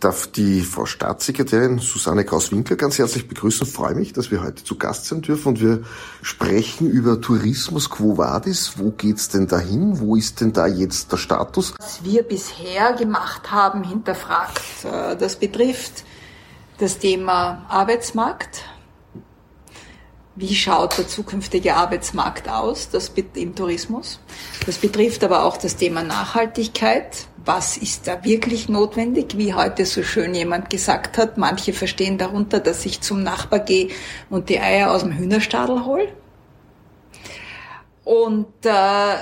darf die Frau Staatssekretärin Susanne Kraus-Winkler ganz herzlich begrüßen. Ich freue mich, dass wir heute zu Gast sein dürfen und wir sprechen über Tourismus Quo Vadis. Wo geht's denn dahin? Wo ist denn da jetzt der Status? Was wir bisher gemacht haben, hinterfragt. Äh, das betrifft das Thema Arbeitsmarkt. Wie schaut der zukünftige Arbeitsmarkt aus das im Tourismus? Das betrifft aber auch das Thema Nachhaltigkeit. Was ist da wirklich notwendig? Wie heute so schön jemand gesagt hat, manche verstehen darunter, dass ich zum Nachbar gehe und die Eier aus dem Hühnerstadel hole. Und äh,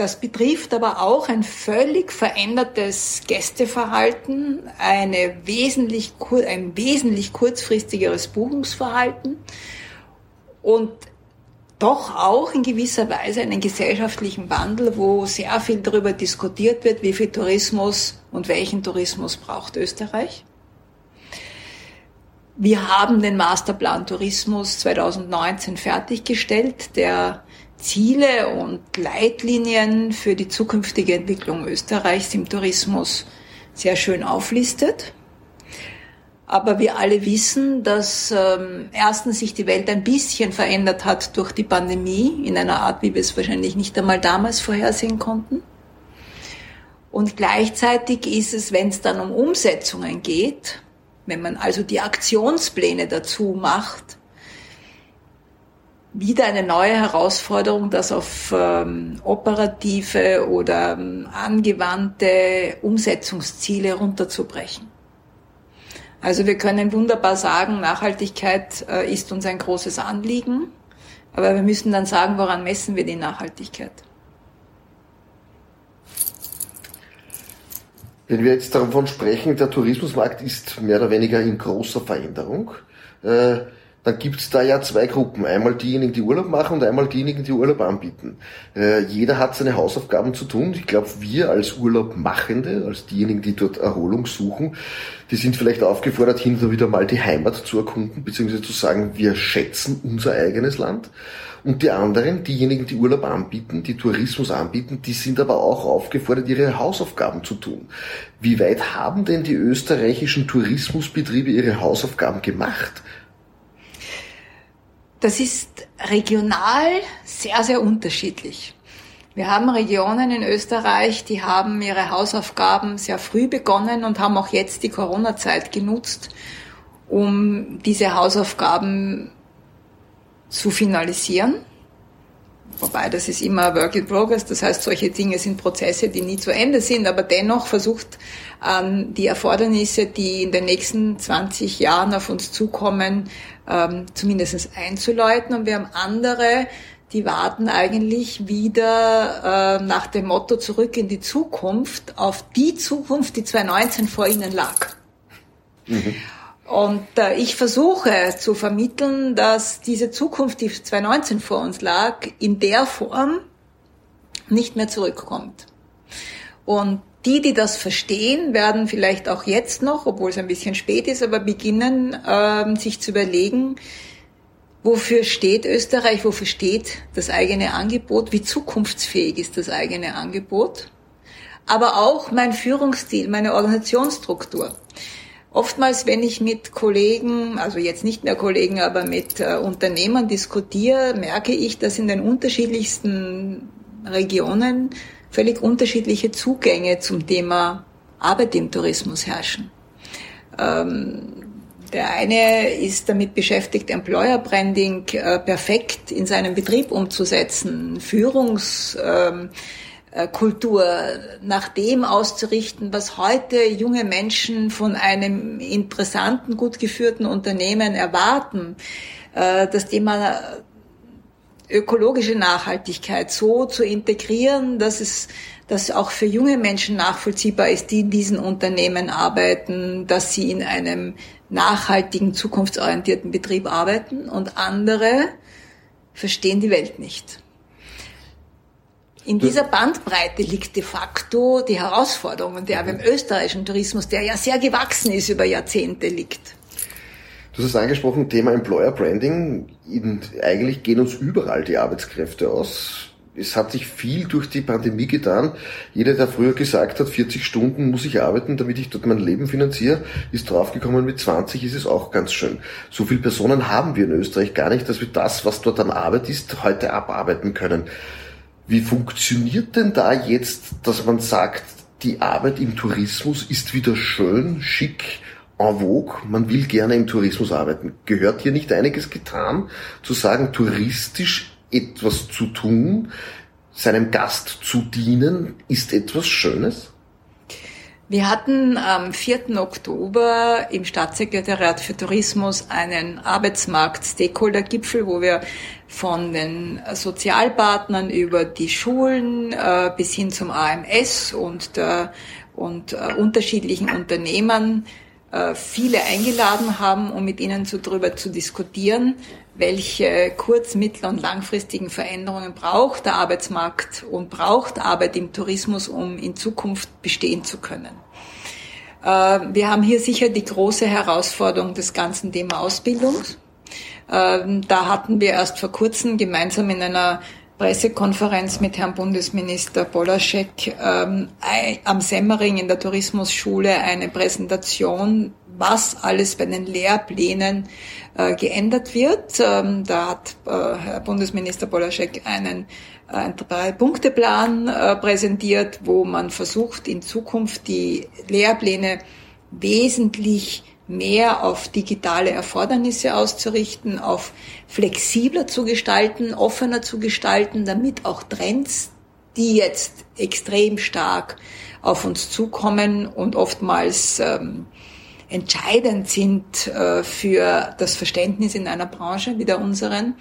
das betrifft aber auch ein völlig verändertes Gästeverhalten, eine wesentlich, ein wesentlich kurzfristigeres Buchungsverhalten und doch auch in gewisser Weise einen gesellschaftlichen Wandel, wo sehr viel darüber diskutiert wird, wie viel Tourismus und welchen Tourismus braucht Österreich. Wir haben den Masterplan Tourismus 2019 fertiggestellt, der Ziele und Leitlinien für die zukünftige Entwicklung Österreichs im Tourismus sehr schön auflistet. Aber wir alle wissen, dass ähm, erstens sich die Welt ein bisschen verändert hat durch die Pandemie in einer Art, wie wir es wahrscheinlich nicht einmal damals vorhersehen konnten. Und gleichzeitig ist es, wenn es dann um Umsetzungen geht, wenn man also die Aktionspläne dazu macht, wieder eine neue Herausforderung, das auf ähm, operative oder ähm, angewandte Umsetzungsziele runterzubrechen. Also wir können wunderbar sagen, Nachhaltigkeit äh, ist uns ein großes Anliegen, aber wir müssen dann sagen, woran messen wir die Nachhaltigkeit? Wenn wir jetzt davon sprechen, der Tourismusmarkt ist mehr oder weniger in großer Veränderung. Äh, dann gibt's da ja zwei Gruppen. Einmal diejenigen, die Urlaub machen und einmal diejenigen, die Urlaub anbieten. Äh, jeder hat seine Hausaufgaben zu tun. Ich glaube, wir als Urlaubmachende, als diejenigen, die dort Erholung suchen, die sind vielleicht aufgefordert, hin und wieder mal die Heimat zu erkunden, beziehungsweise zu sagen, wir schätzen unser eigenes Land. Und die anderen, diejenigen, die Urlaub anbieten, die Tourismus anbieten, die sind aber auch aufgefordert, ihre Hausaufgaben zu tun. Wie weit haben denn die österreichischen Tourismusbetriebe ihre Hausaufgaben gemacht? Das ist regional sehr, sehr unterschiedlich. Wir haben Regionen in Österreich, die haben ihre Hausaufgaben sehr früh begonnen und haben auch jetzt die Corona-Zeit genutzt, um diese Hausaufgaben zu finalisieren. Wobei das ist immer Work in Progress, das heißt, solche Dinge sind Prozesse, die nie zu Ende sind, aber dennoch versucht ähm, die Erfordernisse, die in den nächsten 20 Jahren auf uns zukommen, ähm, zumindest einzuläuten. Und wir haben andere, die warten eigentlich wieder äh, nach dem Motto zurück in die Zukunft, auf die Zukunft, die 2019 vor ihnen lag. Mhm. Und äh, ich versuche zu vermitteln, dass diese Zukunft, die 2019 vor uns lag, in der Form nicht mehr zurückkommt. Und die, die das verstehen, werden vielleicht auch jetzt noch, obwohl es ein bisschen spät ist, aber beginnen, ähm, sich zu überlegen, wofür steht Österreich, wofür steht das eigene Angebot, wie zukunftsfähig ist das eigene Angebot, aber auch mein Führungsstil, meine Organisationsstruktur. Oftmals, wenn ich mit Kollegen, also jetzt nicht mehr Kollegen, aber mit äh, Unternehmern diskutiere, merke ich, dass in den unterschiedlichsten Regionen völlig unterschiedliche Zugänge zum Thema Arbeit im Tourismus herrschen. Ähm, der eine ist damit beschäftigt, Employer Branding äh, perfekt in seinem Betrieb umzusetzen, Führungskultur ähm, äh, nach dem auszurichten, was heute junge Menschen von einem interessanten, gut geführten Unternehmen erwarten. Äh, das Thema ökologische Nachhaltigkeit so zu integrieren, dass es dass auch für junge Menschen nachvollziehbar ist, die in diesen Unternehmen arbeiten, dass sie in einem nachhaltigen, zukunftsorientierten Betrieb arbeiten und andere verstehen die Welt nicht. In dieser Bandbreite liegt de facto die Herausforderung, der beim österreichischen Tourismus, der ja sehr gewachsen ist über Jahrzehnte, liegt. Du hast angesprochen, Thema Employer Branding. eigentlich gehen uns überall die Arbeitskräfte aus. es hat sich viel durch die Pandemie getan. Jeder, der früher gesagt hat, 40 Stunden muss ich arbeiten, damit ich dort mein Leben finanziere, ist draufgekommen, mit 20 ist es auch ganz schön. So viele Personen haben wir in Österreich gar nicht, dass wir das, was dort an Arbeit ist, heute abarbeiten können. Wie funktioniert denn da jetzt, dass man sagt, die Arbeit im Tourismus ist wieder schön, schick, en vogue, man will gerne im Tourismus arbeiten. Gehört hier nicht einiges getan, zu sagen, touristisch etwas zu tun, seinem Gast zu dienen, ist etwas Schönes? Wir hatten am 4. Oktober im Staatssekretariat für Tourismus einen Arbeitsmarkt-Stakeholder-Gipfel, wo wir von den Sozialpartnern über die Schulen äh, bis hin zum AMS und, der, und äh, unterschiedlichen Unternehmen äh, viele eingeladen haben, um mit ihnen zu, darüber zu diskutieren, welche kurz-, mittel- und langfristigen Veränderungen braucht der Arbeitsmarkt und braucht Arbeit im Tourismus, um in Zukunft bestehen zu können. Äh, wir haben hier sicher die große Herausforderung des ganzen Thema Ausbildung. Ähm, da hatten wir erst vor kurzem gemeinsam in einer Pressekonferenz mit Herrn Bundesminister Bolaschek ähm, am Semmering in der Tourismusschule eine Präsentation, was alles bei den Lehrplänen äh, geändert wird. Ähm, da hat äh, Herr Bundesminister Bolaschek einen ein Drei-Punkte-Plan äh, präsentiert, wo man versucht, in Zukunft die Lehrpläne wesentlich mehr auf digitale Erfordernisse auszurichten, auf flexibler zu gestalten, offener zu gestalten, damit auch Trends, die jetzt extrem stark auf uns zukommen und oftmals ähm, entscheidend sind äh, für das Verständnis in einer Branche wie der unseren,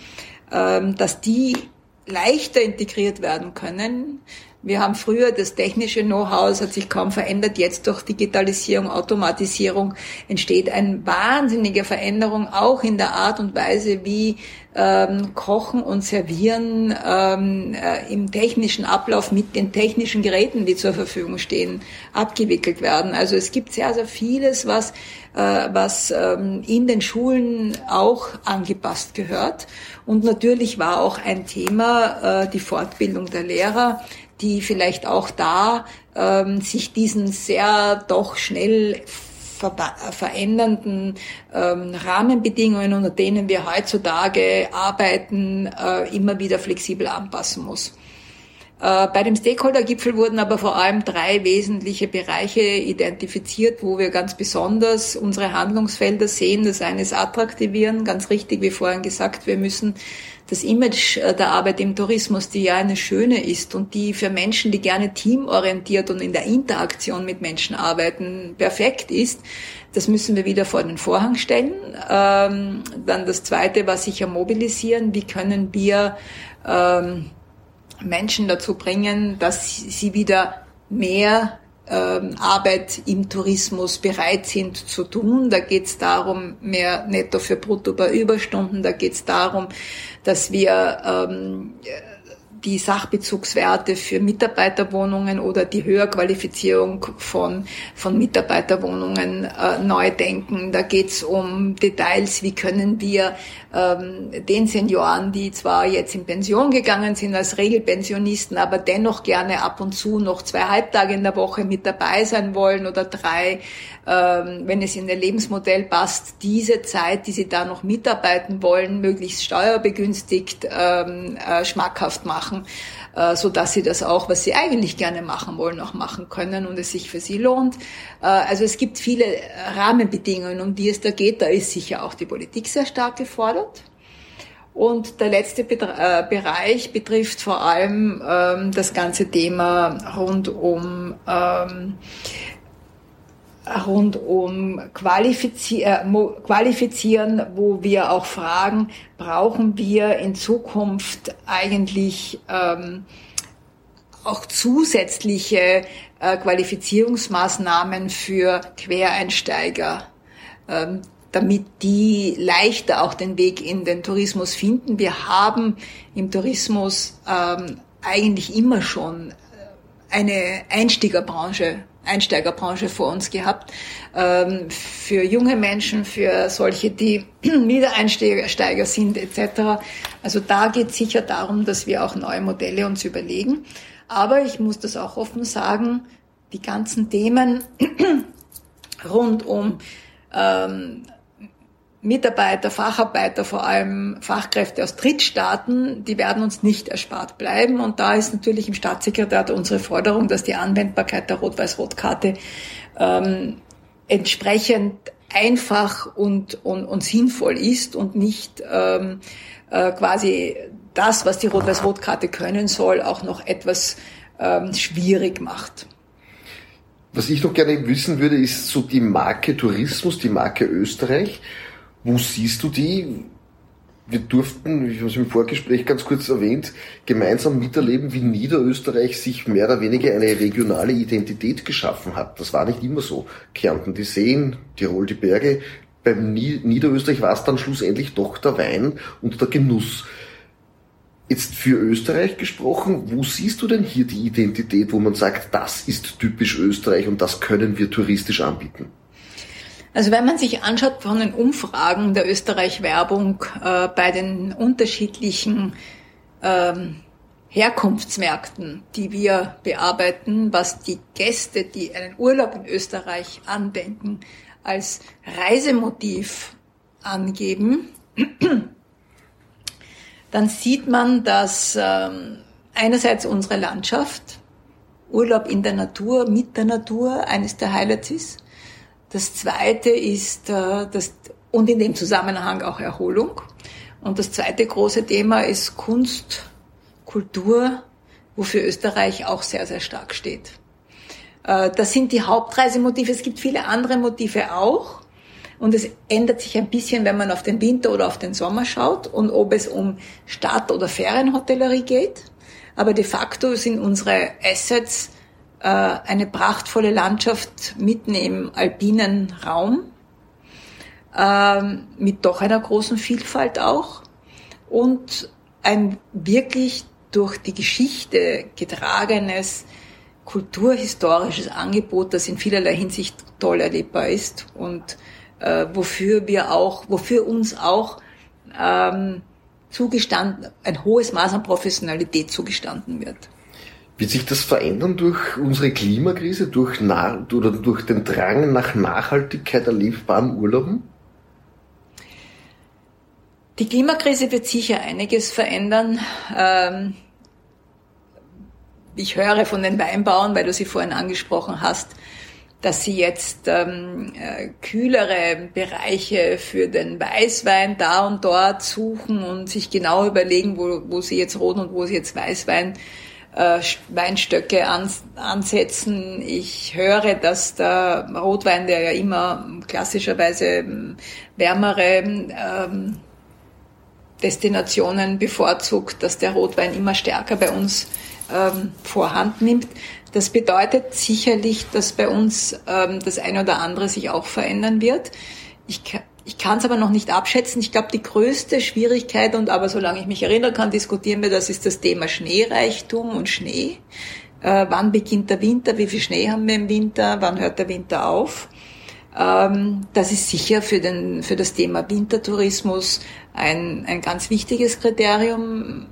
ähm, dass die leichter integriert werden können, wir haben früher das technische Know-how, es hat sich kaum verändert. Jetzt durch Digitalisierung, Automatisierung entsteht eine wahnsinnige Veränderung auch in der Art und Weise, wie ähm, Kochen und Servieren ähm, äh, im technischen Ablauf mit den technischen Geräten, die zur Verfügung stehen, abgewickelt werden. Also es gibt sehr, sehr vieles, was, äh, was ähm, in den Schulen auch angepasst gehört. Und natürlich war auch ein Thema äh, die Fortbildung der Lehrer die vielleicht auch da ähm, sich diesen sehr doch schnell ver verändernden ähm, Rahmenbedingungen, unter denen wir heutzutage arbeiten, äh, immer wieder flexibel anpassen muss. Äh, bei dem Stakeholder-Gipfel wurden aber vor allem drei wesentliche Bereiche identifiziert, wo wir ganz besonders unsere Handlungsfelder sehen. Das eine ist Attraktivieren, ganz richtig, wie vorhin gesagt, wir müssen das Image äh, der Arbeit im Tourismus, die ja eine schöne ist und die für Menschen, die gerne teamorientiert und in der Interaktion mit Menschen arbeiten, perfekt ist, das müssen wir wieder vor den Vorhang stellen. Ähm, dann das Zweite war sicher mobilisieren. Wie können wir ähm, Menschen dazu bringen, dass sie wieder mehr ähm, Arbeit im Tourismus bereit sind zu tun. Da geht es darum, mehr Netto für Brutto bei Überstunden. Da geht es darum, dass wir ähm, die Sachbezugswerte für Mitarbeiterwohnungen oder die Höherqualifizierung von, von Mitarbeiterwohnungen äh, neu denken. Da geht es um Details, wie können wir ähm, den Senioren, die zwar jetzt in Pension gegangen sind als Regelpensionisten, aber dennoch gerne ab und zu noch zwei Halbtage in der Woche mit dabei sein wollen oder drei, wenn es in ihr Lebensmodell passt, diese Zeit, die sie da noch mitarbeiten wollen, möglichst steuerbegünstigt ähm, äh, schmackhaft machen, äh, so dass sie das auch, was sie eigentlich gerne machen wollen, auch machen können und es sich für sie lohnt. Äh, also es gibt viele Rahmenbedingungen, um die es da geht. Da ist sicher auch die Politik sehr stark gefordert. Und der letzte Bereich betrifft vor allem ähm, das ganze Thema rund um ähm, rund um Qualifizier äh, Qualifizieren, wo wir auch fragen, brauchen wir in Zukunft eigentlich ähm, auch zusätzliche äh, Qualifizierungsmaßnahmen für Quereinsteiger, ähm, damit die leichter auch den Weg in den Tourismus finden. Wir haben im Tourismus ähm, eigentlich immer schon eine Einstiegerbranche Einsteigerbranche vor uns gehabt. Ähm, für junge Menschen, für solche, die Wiedereinsteiger sind etc. Also da geht es sicher darum, dass wir auch neue Modelle uns überlegen. Aber ich muss das auch offen sagen, die ganzen Themen rund um ähm, Mitarbeiter, Facharbeiter, vor allem Fachkräfte aus Drittstaaten, die werden uns nicht erspart bleiben. Und da ist natürlich im Staatssekretariat unsere Forderung, dass die Anwendbarkeit der Rot-Weiß-Rot-Karte ähm, entsprechend einfach und, und, und sinnvoll ist und nicht ähm, äh, quasi das, was die Rot-Weiß-Rot-Karte können soll, auch noch etwas ähm, schwierig macht. Was ich noch gerne wissen würde, ist so die Marke Tourismus, die Marke Österreich. Wo siehst du die? Wir durften, ich habe es im Vorgespräch ganz kurz erwähnt, gemeinsam miterleben, wie Niederösterreich sich mehr oder weniger eine regionale Identität geschaffen hat. Das war nicht immer so. Kärnten die Seen, Tirol die Berge. Beim Niederösterreich war es dann schlussendlich doch der Wein und der Genuss. Jetzt für Österreich gesprochen, wo siehst du denn hier die Identität, wo man sagt, das ist typisch Österreich und das können wir touristisch anbieten? Also wenn man sich anschaut von den Umfragen der Österreich-Werbung äh, bei den unterschiedlichen ähm, Herkunftsmärkten, die wir bearbeiten, was die Gäste, die einen Urlaub in Österreich andenken, als Reisemotiv angeben, dann sieht man, dass ähm, einerseits unsere Landschaft, Urlaub in der Natur, mit der Natur, eines der Highlights ist. Das zweite ist äh, das, und in dem Zusammenhang auch Erholung. Und das zweite große Thema ist Kunst, Kultur, wofür Österreich auch sehr, sehr stark steht. Äh, das sind die Hauptreisemotive. Es gibt viele andere Motive auch. Und es ändert sich ein bisschen, wenn man auf den Winter oder auf den Sommer schaut und ob es um Stadt- oder Ferienhotellerie geht. Aber de facto sind unsere Assets eine prachtvolle Landschaft mitten im alpinen Raum, äh, mit doch einer großen Vielfalt auch und ein wirklich durch die Geschichte getragenes kulturhistorisches Angebot, das in vielerlei Hinsicht toll erlebbar ist und äh, wofür wir auch, wofür uns auch ähm, zugestanden, ein hohes Maß an Professionalität zugestanden wird. Wird sich das verändern durch unsere Klimakrise, durch, oder durch den Drang nach Nachhaltigkeit erlebbaren Urlauben? Die Klimakrise wird sicher einiges verändern. Ähm, ich höre von den Weinbauern, weil du sie vorhin angesprochen hast, dass sie jetzt ähm, äh, kühlere Bereiche für den Weißwein da und dort suchen und sich genau überlegen, wo, wo sie jetzt Rot und wo sie jetzt Weißwein äh, Weinstöcke an, ansetzen. Ich höre, dass der Rotwein, der ja immer klassischerweise ähm, wärmere ähm, Destinationen bevorzugt, dass der Rotwein immer stärker bei uns ähm, vorhand nimmt. Das bedeutet sicherlich, dass bei uns ähm, das eine oder andere sich auch verändern wird. Ich, ich kann es aber noch nicht abschätzen. Ich glaube, die größte Schwierigkeit, und aber solange ich mich erinnern kann, diskutieren wir, das ist das Thema Schneereichtum und Schnee. Äh, wann beginnt der Winter? Wie viel Schnee haben wir im Winter? Wann hört der Winter auf? Ähm, das ist sicher für, den, für das Thema Wintertourismus ein, ein ganz wichtiges Kriterium.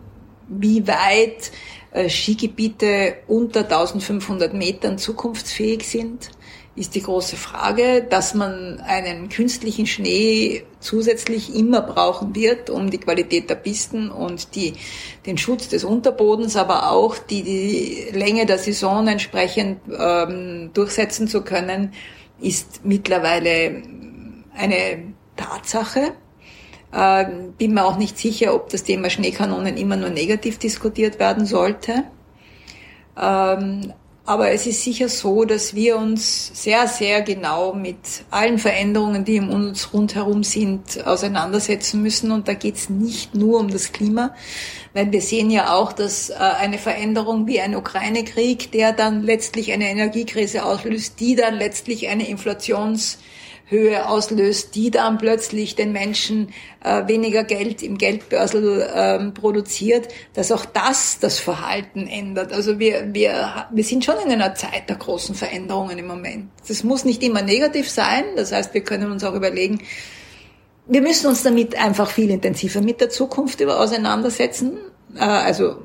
Wie weit äh, Skigebiete unter 1500 Metern zukunftsfähig sind, ist die große Frage, dass man einen künstlichen Schnee zusätzlich immer brauchen wird, um die Qualität der Pisten und die, den Schutz des Unterbodens, aber auch die, die Länge der Saison entsprechend ähm, durchsetzen zu können, ist mittlerweile eine Tatsache. Äh, bin mir auch nicht sicher, ob das Thema Schneekanonen immer nur negativ diskutiert werden sollte. Ähm, aber es ist sicher so, dass wir uns sehr, sehr genau mit allen Veränderungen, die um uns rundherum sind, auseinandersetzen müssen. Und da geht es nicht nur um das Klima, weil wir sehen ja auch, dass äh, eine Veränderung wie ein Ukraine-Krieg, der dann letztlich eine Energiekrise auslöst, die dann letztlich eine Inflations Höhe auslöst, die dann plötzlich den Menschen äh, weniger Geld im Geldbörsel ähm, produziert, dass auch das das Verhalten ändert. Also wir, wir, wir sind schon in einer Zeit der großen Veränderungen im Moment. Das muss nicht immer negativ sein. Das heißt, wir können uns auch überlegen, wir müssen uns damit einfach viel intensiver mit der Zukunft auseinandersetzen. Äh, also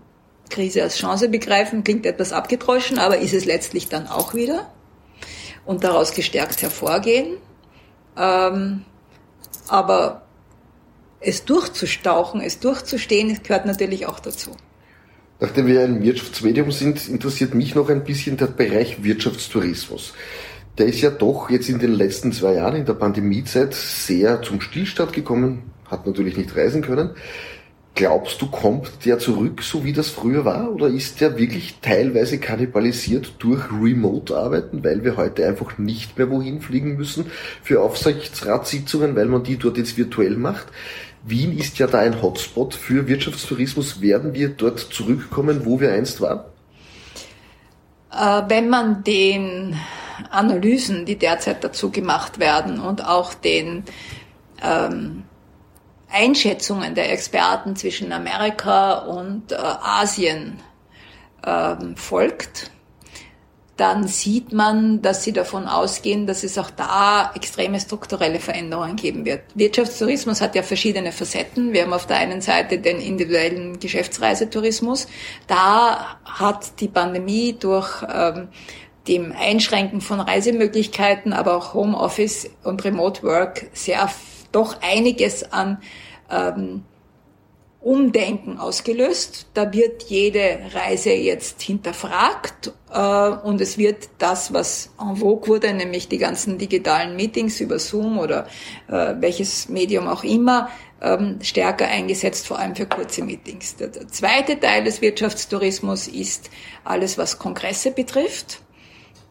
Krise als Chance begreifen, klingt etwas abgedroschen, aber ist es letztlich dann auch wieder. Und daraus gestärkt hervorgehen. Ähm, aber es durchzustauchen, es durchzustehen, gehört natürlich auch dazu. Nachdem wir ein Wirtschaftsmedium sind, interessiert mich noch ein bisschen der Bereich Wirtschaftstourismus. Der ist ja doch jetzt in den letzten zwei Jahren in der Pandemiezeit sehr zum Stillstand gekommen, hat natürlich nicht reisen können. Glaubst du, kommt der zurück, so wie das früher war? Oder ist der wirklich teilweise kannibalisiert durch Remote-Arbeiten, weil wir heute einfach nicht mehr wohin fliegen müssen für Aufsichtsratssitzungen, weil man die dort jetzt virtuell macht? Wien ist ja da ein Hotspot für Wirtschaftstourismus. Werden wir dort zurückkommen, wo wir einst waren? Äh, wenn man den Analysen, die derzeit dazu gemacht werden und auch den ähm, Einschätzungen der Experten zwischen Amerika und äh, Asien ähm, folgt, dann sieht man, dass sie davon ausgehen, dass es auch da extreme strukturelle Veränderungen geben wird. Wirtschaftstourismus hat ja verschiedene Facetten. Wir haben auf der einen Seite den individuellen Geschäftsreisetourismus. Da hat die Pandemie durch ähm, dem Einschränken von Reisemöglichkeiten, aber auch Homeoffice und Remote Work sehr doch einiges an ähm, Umdenken ausgelöst. Da wird jede Reise jetzt hinterfragt äh, und es wird das, was en vogue wurde, nämlich die ganzen digitalen Meetings über Zoom oder äh, welches Medium auch immer, ähm, stärker eingesetzt, vor allem für kurze Meetings. Der, der zweite Teil des Wirtschaftstourismus ist alles, was Kongresse betrifft.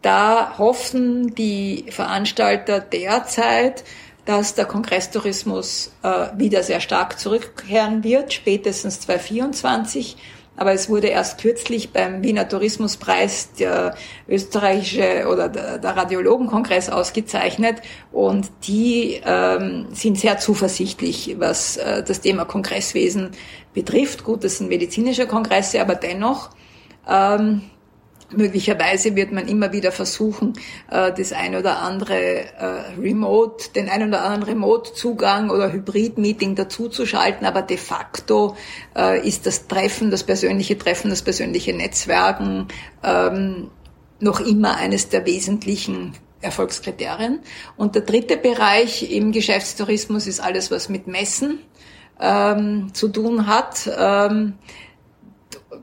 Da hoffen die Veranstalter derzeit, dass der Kongresstourismus äh, wieder sehr stark zurückkehren wird, spätestens 2024. Aber es wurde erst kürzlich beim Wiener Tourismuspreis der österreichische oder der, Radiologenkongress ausgezeichnet und die ähm, sind sehr zuversichtlich, was äh, das Thema Kongresswesen betrifft. Gut, das sind medizinische Kongresse, aber dennoch ähm, Möglicherweise wird man immer wieder versuchen, äh, das ein oder andere äh, Remote, den ein oder anderen Remote-Zugang oder Hybrid-Meeting dazuzuschalten, aber de facto äh, ist das Treffen, das persönliche Treffen, das persönliche Netzwerken ähm, noch immer eines der wesentlichen Erfolgskriterien. Und der dritte Bereich im Geschäftstourismus ist alles, was mit Messen ähm, zu tun hat.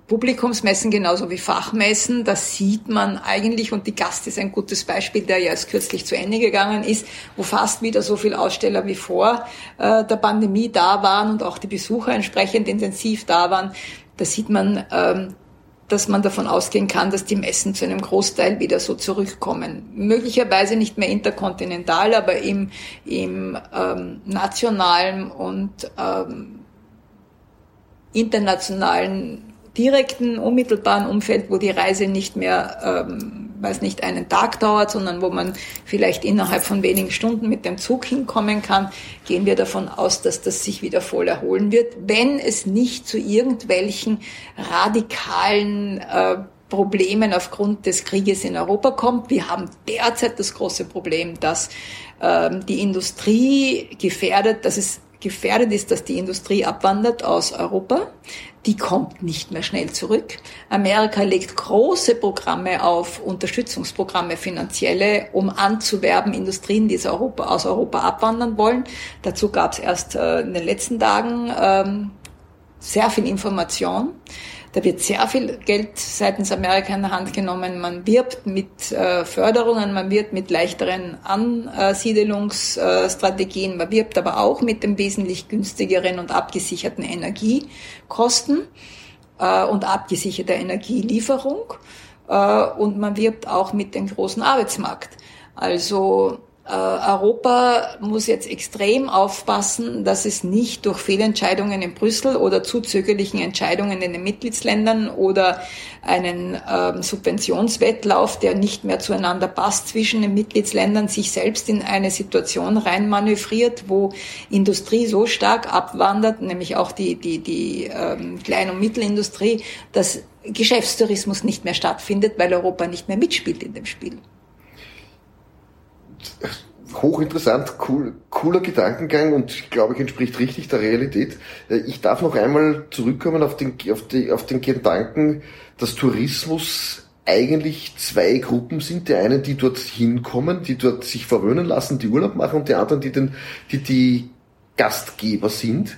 Publikumsmessen genauso wie Fachmessen, da sieht man eigentlich, und die Gast ist ein gutes Beispiel, der ja erst kürzlich zu Ende gegangen ist, wo fast wieder so viele Aussteller wie vor äh, der Pandemie da waren und auch die Besucher entsprechend intensiv da waren. Da sieht man, ähm, dass man davon ausgehen kann, dass die Messen zu einem Großteil wieder so zurückkommen. Möglicherweise nicht mehr interkontinental, aber im, im ähm, nationalen und ähm, internationalen direkten, unmittelbaren Umfeld, wo die Reise nicht mehr, ähm, weiß nicht, einen Tag dauert, sondern wo man vielleicht innerhalb von wenigen Stunden mit dem Zug hinkommen kann, gehen wir davon aus, dass das sich wieder voll erholen wird, wenn es nicht zu irgendwelchen radikalen äh, Problemen aufgrund des Krieges in Europa kommt. Wir haben derzeit das große Problem, dass ähm, die Industrie gefährdet, dass es gefährdet ist, dass die Industrie abwandert aus Europa. Die kommt nicht mehr schnell zurück. Amerika legt große Programme auf, Unterstützungsprogramme, finanzielle, um anzuwerben Industrien, die aus Europa, abwandern wollen. Dazu gab es erst äh, in den letzten Tagen ähm, sehr viel Information. Da wird sehr viel Geld seitens Amerika in der Hand genommen. Man wirbt mit äh, Förderungen, man wirbt mit leichteren Ansiedelungsstrategien, man wirbt aber auch mit dem wesentlich günstigeren und abgesicherten Energiekosten äh, und abgesicherter Energielieferung. Äh, und man wirbt auch mit dem großen Arbeitsmarkt. Also äh, Europa muss jetzt extrem aufpassen, dass es nicht durch Fehlentscheidungen in Brüssel oder zu zögerlichen Entscheidungen in den Mitgliedsländern oder einen ähm, Subventionswettlauf, der nicht mehr zueinander passt zwischen den Mitgliedsländern, sich selbst in eine Situation reinmanövriert, wo Industrie so stark abwandert, nämlich auch die, die, die ähm, Klein- und Mittelindustrie, dass Geschäftstourismus nicht mehr stattfindet, weil Europa nicht mehr mitspielt in dem Spiel hochinteressant, cool, cooler Gedankengang und glaube ich entspricht richtig der Realität. Äh, ich darf noch einmal zurückkommen auf den, auf, die, auf den Gedanken, dass Tourismus eigentlich zwei Gruppen sind. Die einen, die dort hinkommen, die dort sich verwöhnen lassen, die Urlaub machen und die anderen, die den, die, die Gastgeber sind.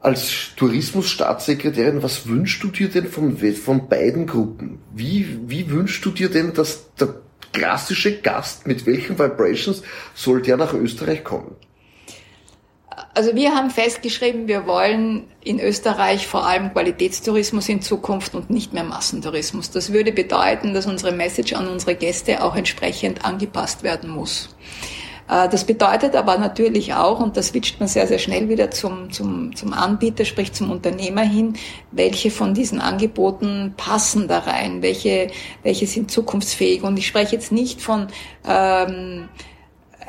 Als Tourismusstaatssekretärin, was wünschst du dir denn von, von beiden Gruppen? Wie, wie wünschst du dir denn, dass der klassische Gast, mit welchen Vibrations soll der nach Österreich kommen? Also wir haben festgeschrieben, wir wollen in Österreich vor allem Qualitätstourismus in Zukunft und nicht mehr Massentourismus. Das würde bedeuten, dass unsere Message an unsere Gäste auch entsprechend angepasst werden muss. Äh, das bedeutet aber natürlich auch, und das switcht man sehr, sehr schnell wieder zum, zum, zum Anbieter, sprich zum Unternehmer hin, welche von diesen Angeboten passen da rein, welche, welche sind zukunftsfähig. Und ich spreche jetzt nicht von ähm,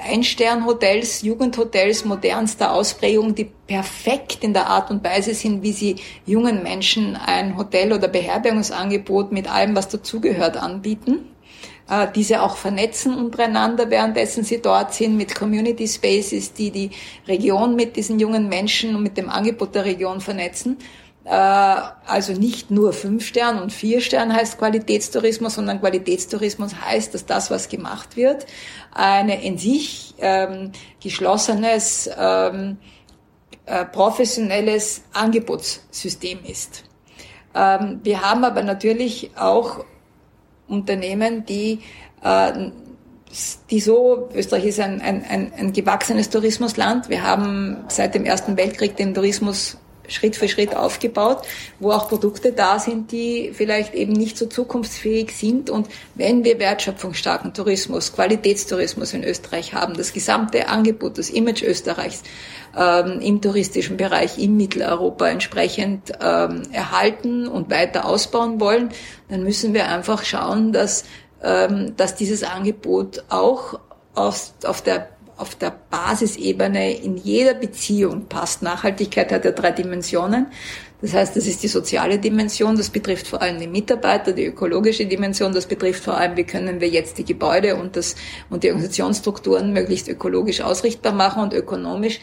Einsternhotels, Jugendhotels modernster Ausprägung, die perfekt in der Art und Weise sind, wie sie jungen Menschen ein Hotel- oder Beherbergungsangebot mit allem, was dazugehört, anbieten diese auch vernetzen untereinander, währenddessen sie dort sind mit Community Spaces, die die Region mit diesen jungen Menschen und mit dem Angebot der Region vernetzen. Äh, also nicht nur fünf Stern und vier Stern heißt Qualitätstourismus, sondern Qualitätstourismus heißt, dass das, was gemacht wird, eine in sich ähm, geschlossenes, ähm, äh, professionelles Angebotssystem ist. Ähm, wir haben aber natürlich auch Unternehmen, die, äh, die so, Österreich ist ein, ein, ein, ein gewachsenes Tourismusland. Wir haben seit dem Ersten Weltkrieg den Tourismus Schritt für Schritt aufgebaut, wo auch Produkte da sind, die vielleicht eben nicht so zukunftsfähig sind. Und wenn wir wertschöpfungsstarken Tourismus, Qualitätstourismus in Österreich haben, das gesamte Angebot, das Image Österreichs ähm, im touristischen Bereich in Mitteleuropa entsprechend ähm, erhalten und weiter ausbauen wollen, dann müssen wir einfach schauen, dass, ähm, dass dieses Angebot auch auf, auf der auf der Basisebene in jeder Beziehung passt. Nachhaltigkeit hat ja drei Dimensionen. Das heißt, das ist die soziale Dimension, das betrifft vor allem die Mitarbeiter, die ökologische Dimension, das betrifft vor allem, wie können wir jetzt die Gebäude und, das, und die Organisationsstrukturen möglichst ökologisch ausrichtbar machen und ökonomisch.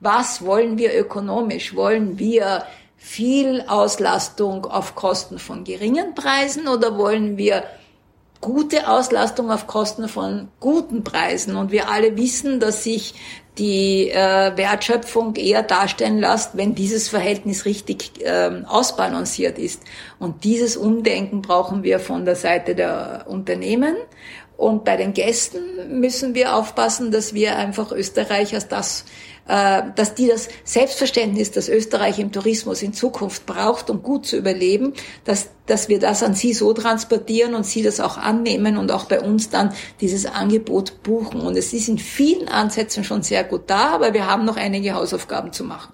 Was wollen wir ökonomisch? Wollen wir viel Auslastung auf Kosten von geringen Preisen oder wollen wir gute Auslastung auf Kosten von guten Preisen. Und wir alle wissen, dass sich die äh, Wertschöpfung eher darstellen lässt, wenn dieses Verhältnis richtig ähm, ausbalanciert ist. Und dieses Umdenken brauchen wir von der Seite der Unternehmen. Und bei den Gästen müssen wir aufpassen, dass wir einfach Österreich als das dass die das Selbstverständnis, das Österreich im Tourismus in Zukunft braucht, um gut zu überleben, dass, dass wir das an sie so transportieren und sie das auch annehmen und auch bei uns dann dieses Angebot buchen. Und es ist in vielen Ansätzen schon sehr gut da, aber wir haben noch einige Hausaufgaben zu machen.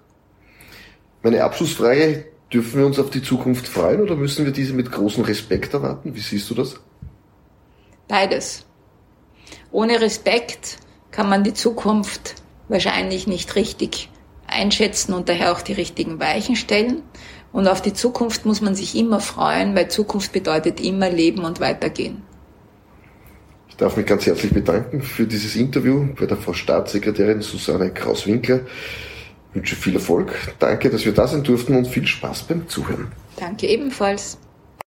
Meine Abschlussfrage, dürfen wir uns auf die Zukunft freuen oder müssen wir diese mit großem Respekt erwarten? Wie siehst du das? Beides. Ohne Respekt kann man die Zukunft wahrscheinlich nicht richtig einschätzen und daher auch die richtigen Weichen stellen. Und auf die Zukunft muss man sich immer freuen, weil Zukunft bedeutet immer Leben und Weitergehen. Ich darf mich ganz herzlich bedanken für dieses Interview bei der Frau Staatssekretärin Susanne Kraus-Winkler. Ich wünsche viel Erfolg. Danke, dass wir da sein durften und viel Spaß beim Zuhören. Danke ebenfalls.